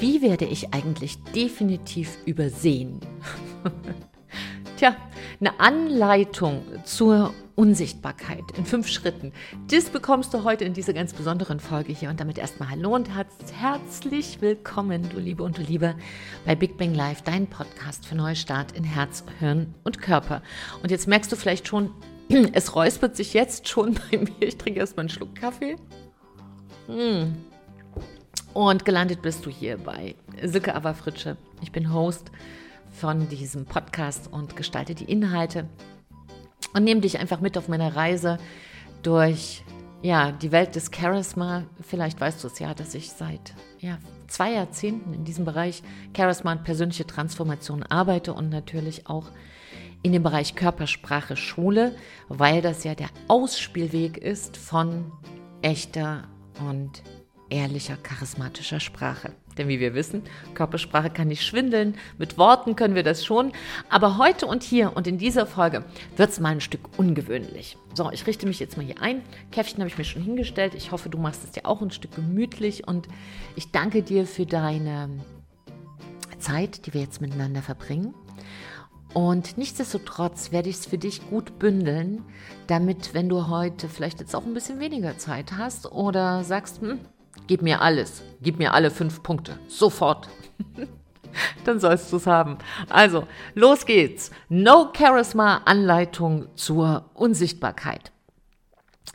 Wie werde ich eigentlich definitiv übersehen? Tja, eine Anleitung zur Unsichtbarkeit in fünf Schritten. Das bekommst du heute in dieser ganz besonderen Folge hier. Und damit erstmal Hallo und herzlich willkommen, du Liebe und du Liebe, bei Big Bang Live, dein Podcast für Neustart in Herz, Hirn und Körper. Und jetzt merkst du vielleicht schon, es räuspert sich jetzt schon bei mir. Ich trinke erstmal einen Schluck Kaffee. Hm. Und gelandet bist du hier bei Silke Aberfritsche. Ich bin Host von diesem Podcast und gestalte die Inhalte und nehme dich einfach mit auf meiner Reise durch ja, die Welt des Charisma. Vielleicht weißt du es ja, dass ich seit ja, zwei Jahrzehnten in diesem Bereich Charisma und persönliche Transformation arbeite und natürlich auch in dem Bereich Körpersprache schule, weil das ja der Ausspielweg ist von echter und ehrlicher, charismatischer Sprache. Denn wie wir wissen, Körpersprache kann nicht schwindeln, mit Worten können wir das schon. Aber heute und hier und in dieser Folge wird es mal ein Stück ungewöhnlich. So, ich richte mich jetzt mal hier ein. Käffchen habe ich mir schon hingestellt. Ich hoffe, du machst es dir auch ein Stück gemütlich und ich danke dir für deine Zeit, die wir jetzt miteinander verbringen. Und nichtsdestotrotz werde ich es für dich gut bündeln, damit, wenn du heute vielleicht jetzt auch ein bisschen weniger Zeit hast oder sagst, hm, Gib mir alles. Gib mir alle fünf Punkte. Sofort. Dann sollst du es haben. Also, los geht's. No Charisma Anleitung zur Unsichtbarkeit.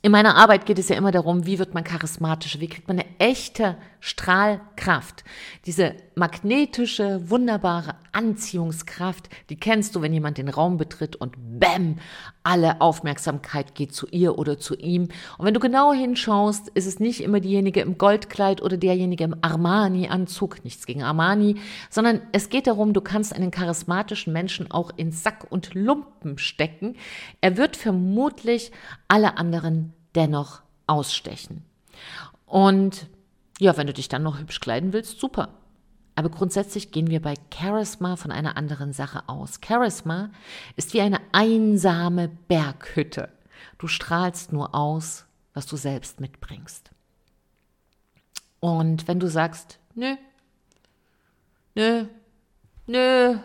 In meiner Arbeit geht es ja immer darum, wie wird man charismatischer, wie kriegt man eine echte Strahlkraft. Diese magnetische, wunderbare Anziehungskraft, die kennst du, wenn jemand den Raum betritt und bäm, alle Aufmerksamkeit geht zu ihr oder zu ihm. Und wenn du genau hinschaust, ist es nicht immer diejenige im Goldkleid oder derjenige im Armani-Anzug, nichts gegen Armani, sondern es geht darum, du kannst einen charismatischen Menschen auch in Sack und Lumpen stecken. Er wird vermutlich alle anderen dennoch ausstechen. Und ja, wenn du dich dann noch hübsch kleiden willst, super. Aber grundsätzlich gehen wir bei Charisma von einer anderen Sache aus. Charisma ist wie eine einsame Berghütte. Du strahlst nur aus, was du selbst mitbringst. Und wenn du sagst, nö, nö, nö,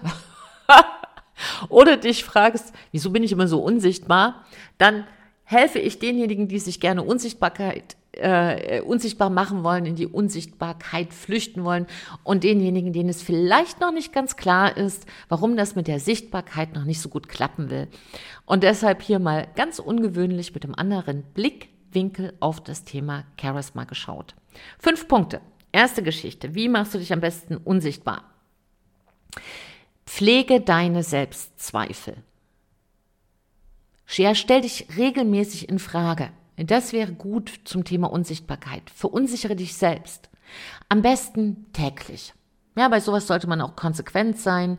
oder dich fragst, wieso bin ich immer so unsichtbar, dann helfe ich denjenigen, die sich gerne Unsichtbarkeit äh, unsichtbar machen wollen, in die Unsichtbarkeit flüchten wollen und denjenigen, denen es vielleicht noch nicht ganz klar ist, warum das mit der Sichtbarkeit noch nicht so gut klappen will. Und deshalb hier mal ganz ungewöhnlich mit einem anderen Blickwinkel auf das Thema Charisma geschaut. Fünf Punkte. Erste Geschichte. Wie machst du dich am besten unsichtbar? Pflege deine Selbstzweifel. Stell dich regelmäßig in Frage. Das wäre gut zum Thema Unsichtbarkeit. Verunsichere dich selbst. Am besten täglich. Ja, bei sowas sollte man auch konsequent sein.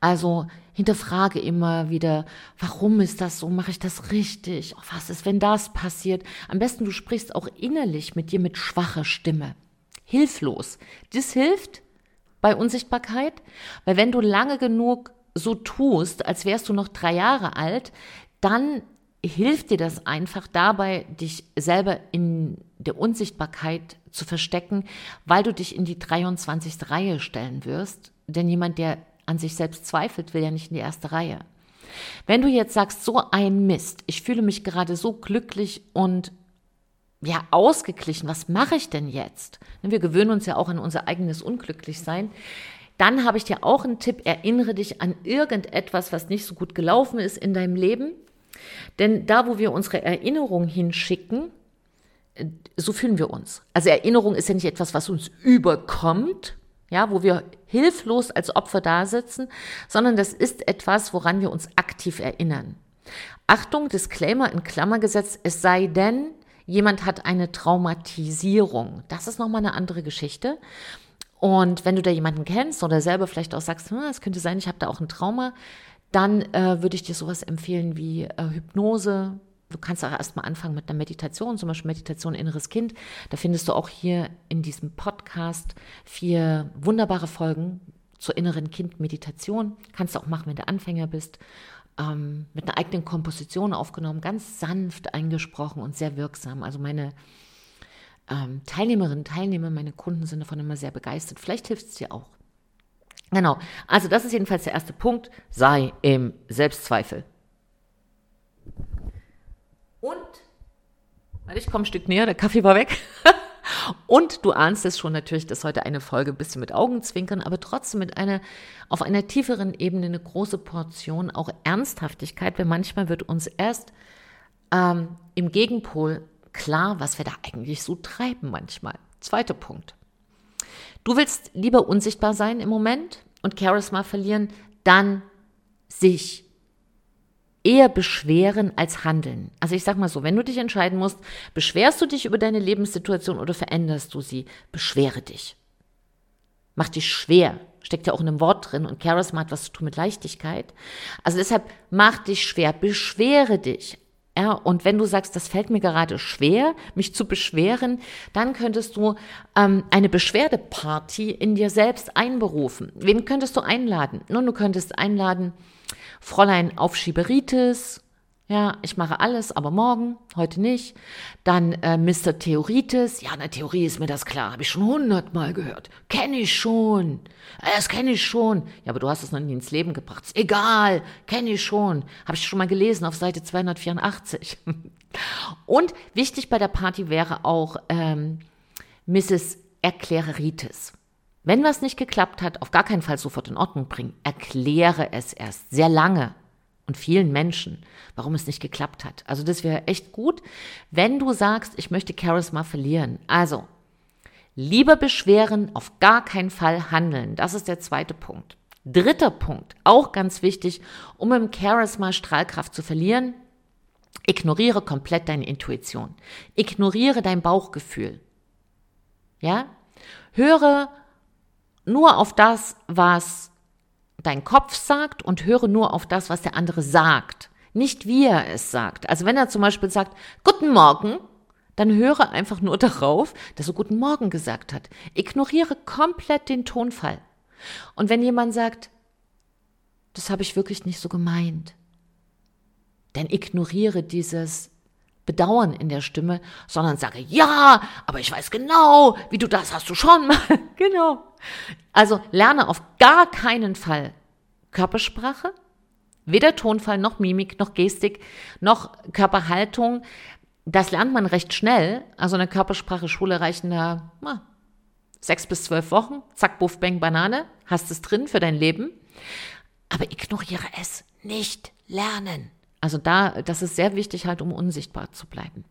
Also hinterfrage immer wieder, warum ist das so? Mache ich das richtig? Oh, was ist, wenn das passiert? Am besten du sprichst auch innerlich mit dir mit schwacher Stimme. Hilflos. Das hilft bei Unsichtbarkeit, weil wenn du lange genug so tust, als wärst du noch drei Jahre alt, dann hilft dir das einfach dabei, dich selber in der Unsichtbarkeit zu verstecken, weil du dich in die 23. Reihe stellen wirst. Denn jemand, der an sich selbst zweifelt, will ja nicht in die erste Reihe. Wenn du jetzt sagst, so ein Mist, ich fühle mich gerade so glücklich und ja, ausgeglichen, was mache ich denn jetzt? Wir gewöhnen uns ja auch an unser eigenes Unglücklichsein. Dann habe ich dir auch einen Tipp, erinnere dich an irgendetwas, was nicht so gut gelaufen ist in deinem Leben denn da, wo wir unsere Erinnerung hinschicken, äh, so fühlen wir uns. Also Erinnerung ist ja nicht etwas, was uns überkommt, ja, wo wir hilflos als Opfer da sitzen, sondern das ist etwas, woran wir uns aktiv erinnern. Achtung, Disclaimer in Klammer gesetzt, es sei denn, jemand hat eine Traumatisierung. Das ist nochmal eine andere Geschichte. Und wenn du da jemanden kennst oder selber vielleicht auch sagst, hm, es könnte sein, ich habe da auch ein Trauma, dann äh, würde ich dir sowas empfehlen wie äh, Hypnose. Du kannst auch erstmal anfangen mit einer Meditation, zum Beispiel Meditation Inneres Kind. Da findest du auch hier in diesem Podcast vier wunderbare Folgen zur inneren Kind-Meditation. Kannst du auch machen, wenn du Anfänger bist. Ähm, mit einer eigenen Komposition aufgenommen, ganz sanft eingesprochen und sehr wirksam. Also meine ähm, Teilnehmerinnen, Teilnehmer, meine Kunden sind davon immer sehr begeistert. Vielleicht hilft es dir auch. Genau, also das ist jedenfalls der erste Punkt. Sei im Selbstzweifel. Und, warte, ich komme ein Stück näher, der Kaffee war weg. Und du ahnst es schon natürlich, dass heute eine Folge ein bisschen mit Augenzwinkern, aber trotzdem mit einer, auf einer tieferen Ebene eine große Portion auch Ernsthaftigkeit, weil manchmal wird uns erst ähm, im Gegenpol klar, was wir da eigentlich so treiben manchmal. Zweiter Punkt. Du willst lieber unsichtbar sein im Moment und Charisma verlieren, dann sich eher beschweren als handeln. Also ich sag mal so, wenn du dich entscheiden musst, beschwerst du dich über deine Lebenssituation oder veränderst du sie? Beschwere dich. Mach dich schwer. Steckt ja auch in einem Wort drin und Charisma hat was zu tun mit Leichtigkeit. Also deshalb mach dich schwer, beschwere dich. Ja, und wenn du sagst, das fällt mir gerade schwer, mich zu beschweren, dann könntest du ähm, eine Beschwerdeparty in dir selbst einberufen. Wen könntest du einladen? Nun, du könntest einladen Fräulein Aufschieberitis, ja, ich mache alles, aber morgen, heute nicht. Dann äh, Mr. Theoritis. Ja, in der Theorie ist mir das klar. Habe ich schon hundertmal gehört. Kenne ich schon. Äh, das kenne ich schon. Ja, aber du hast es noch nie ins Leben gebracht. Ist egal. Kenne ich schon. Habe ich schon mal gelesen auf Seite 284. Und wichtig bei der Party wäre auch ähm, Mrs. Erkläreritis. Wenn was nicht geklappt hat, auf gar keinen Fall sofort in Ordnung bringen. Erkläre es erst sehr lange und vielen Menschen, warum es nicht geklappt hat. Also das wäre echt gut, wenn du sagst, ich möchte Charisma verlieren. Also, lieber beschweren, auf gar keinen Fall handeln. Das ist der zweite Punkt. Dritter Punkt, auch ganz wichtig, um im Charisma Strahlkraft zu verlieren, ignoriere komplett deine Intuition. Ignoriere dein Bauchgefühl. Ja? Höre nur auf das, was dein Kopf sagt und höre nur auf das, was der andere sagt. Nicht wie er es sagt. Also wenn er zum Beispiel sagt, Guten Morgen, dann höre einfach nur darauf, dass er Guten Morgen gesagt hat. Ignoriere komplett den Tonfall. Und wenn jemand sagt, das habe ich wirklich nicht so gemeint, dann ignoriere dieses Bedauern in der Stimme, sondern sage, ja, aber ich weiß genau, wie du das hast du schon mal. genau. Also lerne auf gar keinen Fall Körpersprache, weder Tonfall noch Mimik noch Gestik noch Körperhaltung. Das lernt man recht schnell. Also eine Körpersprache-Schule reichen da na, sechs bis zwölf Wochen. Zack, buff, bang, Banane. Hast es drin für dein Leben. Aber ignoriere es. Nicht lernen. Also da, das ist sehr wichtig halt, um unsichtbar zu bleiben.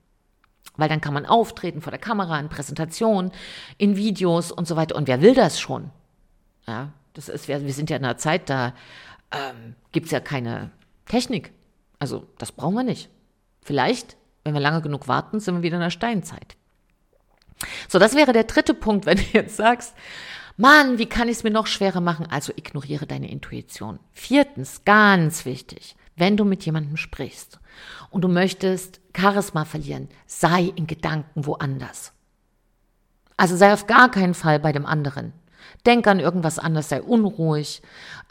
Weil dann kann man auftreten vor der Kamera, in Präsentationen, in Videos und so weiter. Und wer will das schon? Ja, das ist, wir, wir sind ja in einer Zeit, da ähm, gibt es ja keine Technik. Also das brauchen wir nicht. Vielleicht, wenn wir lange genug warten, sind wir wieder in der Steinzeit. So, das wäre der dritte Punkt, wenn du jetzt sagst, Mann, wie kann ich es mir noch schwerer machen? Also ignoriere deine Intuition. Viertens, ganz wichtig, wenn du mit jemandem sprichst und du möchtest Charisma verlieren, sei in Gedanken woanders. Also sei auf gar keinen Fall bei dem anderen. Denk an irgendwas anderes, sei unruhig,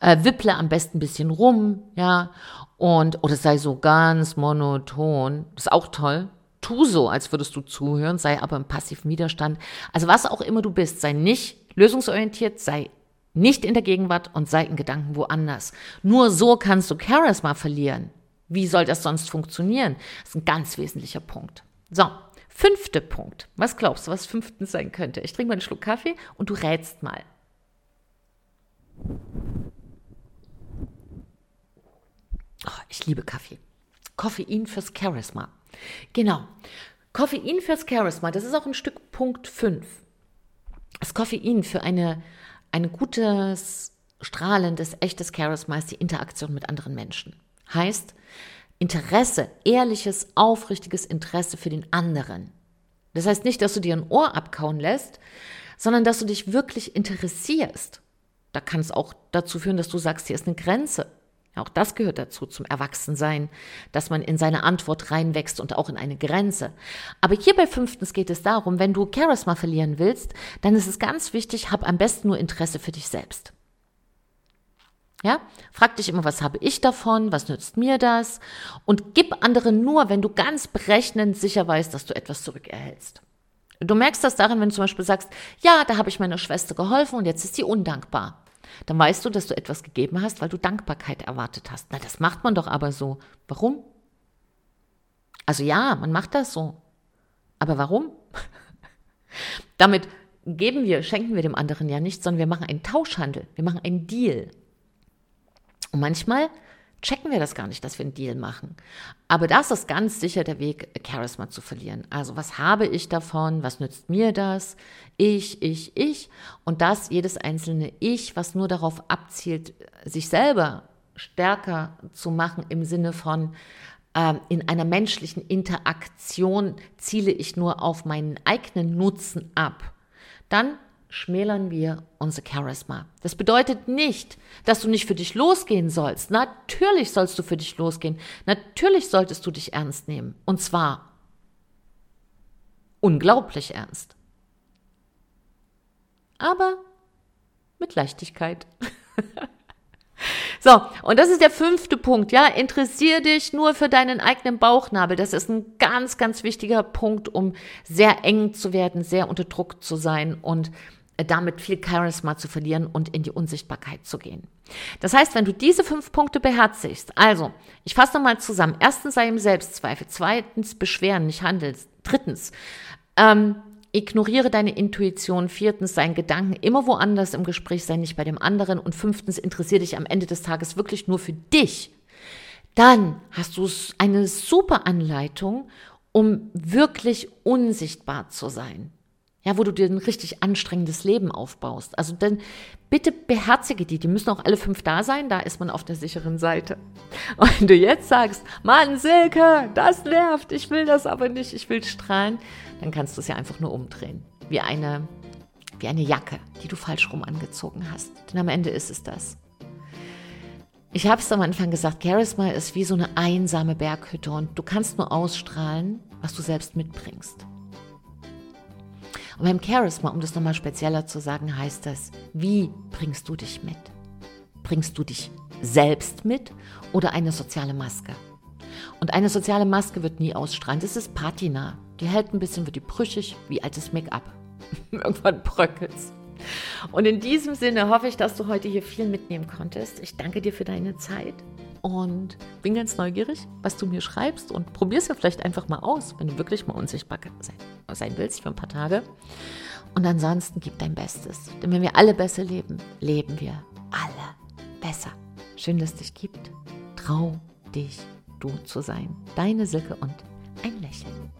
äh, wipple am besten ein bisschen rum, ja, und, oder sei so ganz monoton, das ist auch toll. Tu so, als würdest du zuhören, sei aber im passiven Widerstand. Also was auch immer du bist, sei nicht lösungsorientiert, sei nicht in der Gegenwart und sei in Gedanken woanders. Nur so kannst du Charisma verlieren. Wie soll das sonst funktionieren? Das ist ein ganz wesentlicher Punkt. So, fünfter Punkt. Was glaubst du, was fünftens sein könnte? Ich trinke mal einen Schluck Kaffee und du rätst mal. Oh, ich liebe Kaffee. Koffein fürs Charisma. Genau. Koffein fürs Charisma, das ist auch ein Stück Punkt 5. Das Koffein für eine ein gutes, strahlendes, echtes Charisma ist die Interaktion mit anderen Menschen. Heißt, Interesse, ehrliches, aufrichtiges Interesse für den anderen. Das heißt nicht, dass du dir ein Ohr abkauen lässt, sondern dass du dich wirklich interessierst. Da kann es auch dazu führen, dass du sagst, hier ist eine Grenze. Auch das gehört dazu zum Erwachsensein, dass man in seine Antwort reinwächst und auch in eine Grenze. Aber hier bei fünftens geht es darum, wenn du Charisma verlieren willst, dann ist es ganz wichtig, hab am besten nur Interesse für dich selbst. Ja, frag dich immer, was habe ich davon, was nützt mir das? Und gib anderen nur, wenn du ganz berechnend sicher weißt, dass du etwas zurückerhältst. Du merkst das darin, wenn du zum Beispiel sagst, ja, da habe ich meiner Schwester geholfen und jetzt ist sie undankbar. Dann weißt du, dass du etwas gegeben hast, weil du Dankbarkeit erwartet hast. Na, das macht man doch aber so. Warum? Also ja, man macht das so. Aber warum? Damit geben wir, schenken wir dem anderen ja nichts, sondern wir machen einen Tauschhandel, wir machen einen Deal. Und manchmal checken wir das gar nicht, dass wir einen Deal machen. Aber das ist ganz sicher der Weg, Charisma zu verlieren. Also was habe ich davon? Was nützt mir das? Ich, ich, ich. Und das jedes einzelne Ich, was nur darauf abzielt, sich selber stärker zu machen im Sinne von, ähm, in einer menschlichen Interaktion ziele ich nur auf meinen eigenen Nutzen ab. Dann schmälern wir unser Charisma. Das bedeutet nicht, dass du nicht für dich losgehen sollst. Natürlich sollst du für dich losgehen. Natürlich solltest du dich ernst nehmen. Und zwar unglaublich ernst. Aber mit Leichtigkeit. So, und das ist der fünfte Punkt, ja. Interessier dich nur für deinen eigenen Bauchnabel. Das ist ein ganz, ganz wichtiger Punkt, um sehr eng zu werden, sehr unter Druck zu sein und damit viel Charisma zu verlieren und in die Unsichtbarkeit zu gehen. Das heißt, wenn du diese fünf Punkte beherzigst, also, ich fasse nochmal zusammen. Erstens sei im Selbstzweifel. Zweitens beschweren, nicht handeln. Drittens, ähm, ignoriere deine Intuition. Viertens, dein Gedanken immer woanders im Gespräch sei, nicht bei dem anderen. Und fünftens, interessiere dich am Ende des Tages wirklich nur für dich. Dann hast du eine super Anleitung, um wirklich unsichtbar zu sein ja, wo du dir ein richtig anstrengendes Leben aufbaust. Also dann bitte beherzige die. Die müssen auch alle fünf da sein, da ist man auf der sicheren Seite. Und wenn du jetzt sagst, Mann, Silke, das nervt, ich will das aber nicht, ich will strahlen, dann kannst du es ja einfach nur umdrehen. Wie eine, wie eine Jacke, die du falsch rum angezogen hast. Denn am Ende ist es das. Ich habe es am Anfang gesagt, Charisma ist wie so eine einsame Berghütte und du kannst nur ausstrahlen, was du selbst mitbringst. Und beim Charisma, um das nochmal spezieller zu sagen, heißt das, wie bringst du dich mit? Bringst du dich selbst mit oder eine soziale Maske? Und eine soziale Maske wird nie ausstrahlen. Das ist Patina. Die hält ein bisschen, wird die brüchig, wie altes Make-up. Irgendwann bröckelt's. Und in diesem Sinne hoffe ich, dass du heute hier viel mitnehmen konntest. Ich danke dir für deine Zeit und bin ganz neugierig, was du mir schreibst und probier es ja vielleicht einfach mal aus, wenn du wirklich mal unsichtbar sein willst für ein paar Tage. Und ansonsten gib dein Bestes. Denn wenn wir alle besser leben, leben wir alle besser. Schön, dass es dich gibt. Trau dich, du zu sein. Deine Silke und ein Lächeln.